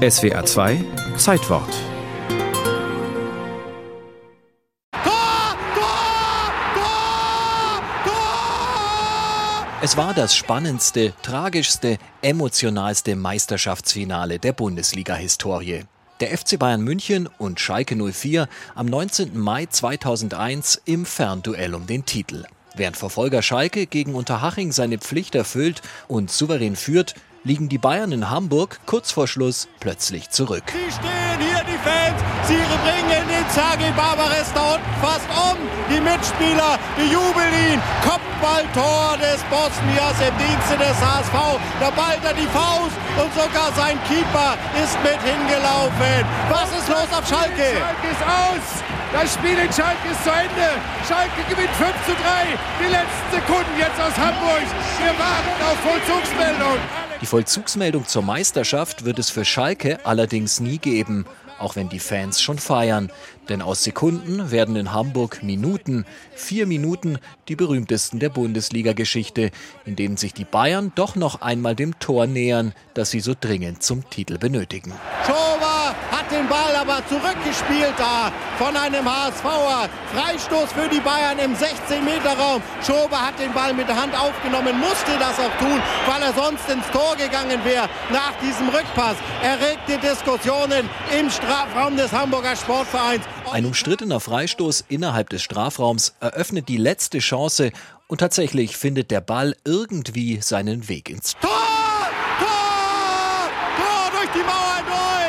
SWR 2 Zeitwort. Es war das spannendste, tragischste, emotionalste Meisterschaftsfinale der Bundesliga-Historie. Der FC Bayern München und Schalke 04 am 19. Mai 2001 im Fernduell um den Titel. Während Verfolger Schalke gegen Unterhaching seine Pflicht erfüllt und souverän führt, liegen die Bayern in Hamburg kurz vor Schluss plötzlich zurück. Sie stehen hier, die Fans. Sie bringen den Zagi Barbares da unten fast um. Die Mitspieler, die jubeln ihn. Kopfballtor des Bosniers im Dienste des HSV. Da ballt er die Faust und sogar sein Keeper ist mit hingelaufen. Was ist los auf Schalke? Schalke ist aus. Das Spiel in Schalke ist zu Ende. Schalke gewinnt 5 zu 3. Die letzten Sekunden jetzt aus Hamburg. Wir warten auf Vollzugsmeldung. Die Vollzugsmeldung zur Meisterschaft wird es für Schalke allerdings nie geben, auch wenn die Fans schon feiern. Denn aus Sekunden werden in Hamburg Minuten, vier Minuten, die berühmtesten der Bundesliga-Geschichte, in denen sich die Bayern doch noch einmal dem Tor nähern, das sie so dringend zum Titel benötigen. Schober den Ball aber zurückgespielt da von einem HSVer. Freistoß für die Bayern im 16-Meter-Raum. Schober hat den Ball mit der Hand aufgenommen, musste das auch tun, weil er sonst ins Tor gegangen wäre nach diesem Rückpass. Erregte Diskussionen im Strafraum des Hamburger Sportvereins. Ein umstrittener Freistoß innerhalb des Strafraums eröffnet die letzte Chance und tatsächlich findet der Ball irgendwie seinen Weg ins Tor! Tor! Tor durch die Mauer durch!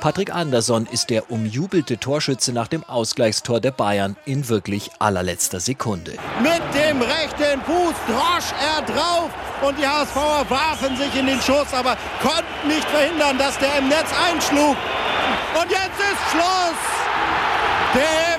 Patrick Andersson ist der umjubelte Torschütze nach dem Ausgleichstor der Bayern in wirklich allerletzter Sekunde. Mit dem rechten Fuß drosch er drauf und die HSVer warfen sich in den Schuss, aber konnten nicht verhindern, dass der im Netz einschlug. Und jetzt ist Schluss! Der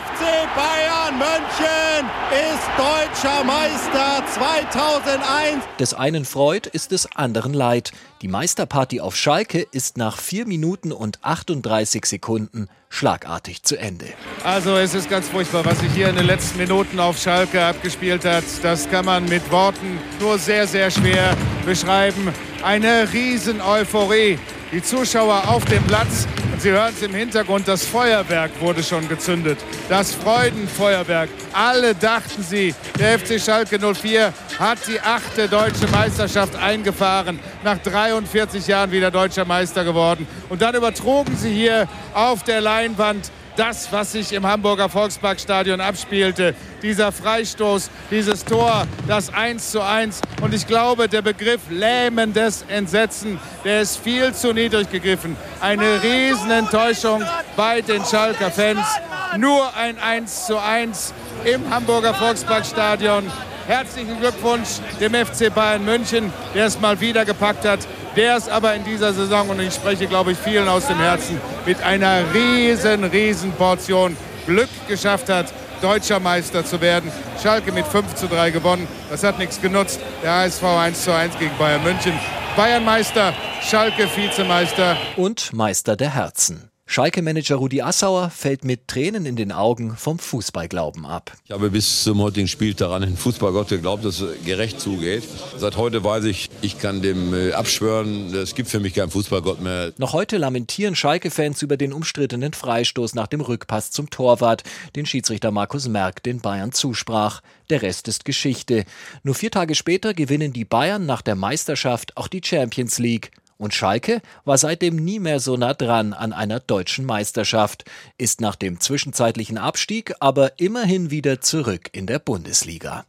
München ist deutscher Meister 2001. Des einen Freud ist des anderen Leid. Die Meisterparty auf Schalke ist nach 4 Minuten und 38 Sekunden schlagartig zu Ende. Also es ist ganz furchtbar, was sich hier in den letzten Minuten auf Schalke abgespielt hat. Das kann man mit Worten nur sehr, sehr schwer beschreiben. Eine Riesen-Euphorie. Die Zuschauer auf dem Platz Sie hören es im Hintergrund, das Feuerwerk wurde schon gezündet. Das Freudenfeuerwerk. Alle dachten sie, der FC Schalke 04 hat die achte deutsche Meisterschaft eingefahren. Nach 43 Jahren wieder deutscher Meister geworden. Und dann übertrugen sie hier auf der Leinwand das, was sich im Hamburger Volksparkstadion abspielte. Dieser Freistoß, dieses Tor, das 1 zu 1. Und ich glaube, der Begriff lähmendes Entsetzen, der ist viel zu niedrig gegriffen. Eine Riesenenttäuschung bei den Schalker Fans. Nur ein 1 zu 1 im Hamburger Volksparkstadion. Herzlichen Glückwunsch dem FC Bayern München, der es mal wieder gepackt hat der es aber in dieser Saison, und ich spreche, glaube ich, vielen aus dem Herzen, mit einer riesen, riesen Portion Glück geschafft hat, deutscher Meister zu werden. Schalke mit 5 zu 3 gewonnen. Das hat nichts genutzt. Der HSV 1 zu 1 gegen Bayern München. Bayern Meister, Schalke Vizemeister. Und Meister der Herzen. Schalke-Manager Rudi Assauer fällt mit Tränen in den Augen vom Fußballglauben ab. Ich habe bis zum heutigen Spieltag an den Fußballgott geglaubt, dass es gerecht zugeht. Seit heute weiß ich, ich kann dem äh, abschwören, es gibt für mich keinen Fußballgott mehr. Noch heute lamentieren Schalke-Fans über den umstrittenen Freistoß nach dem Rückpass zum Torwart, den Schiedsrichter Markus Merck den Bayern zusprach. Der Rest ist Geschichte. Nur vier Tage später gewinnen die Bayern nach der Meisterschaft auch die Champions League. Und Schalke war seitdem nie mehr so nah dran an einer deutschen Meisterschaft, ist nach dem zwischenzeitlichen Abstieg aber immerhin wieder zurück in der Bundesliga.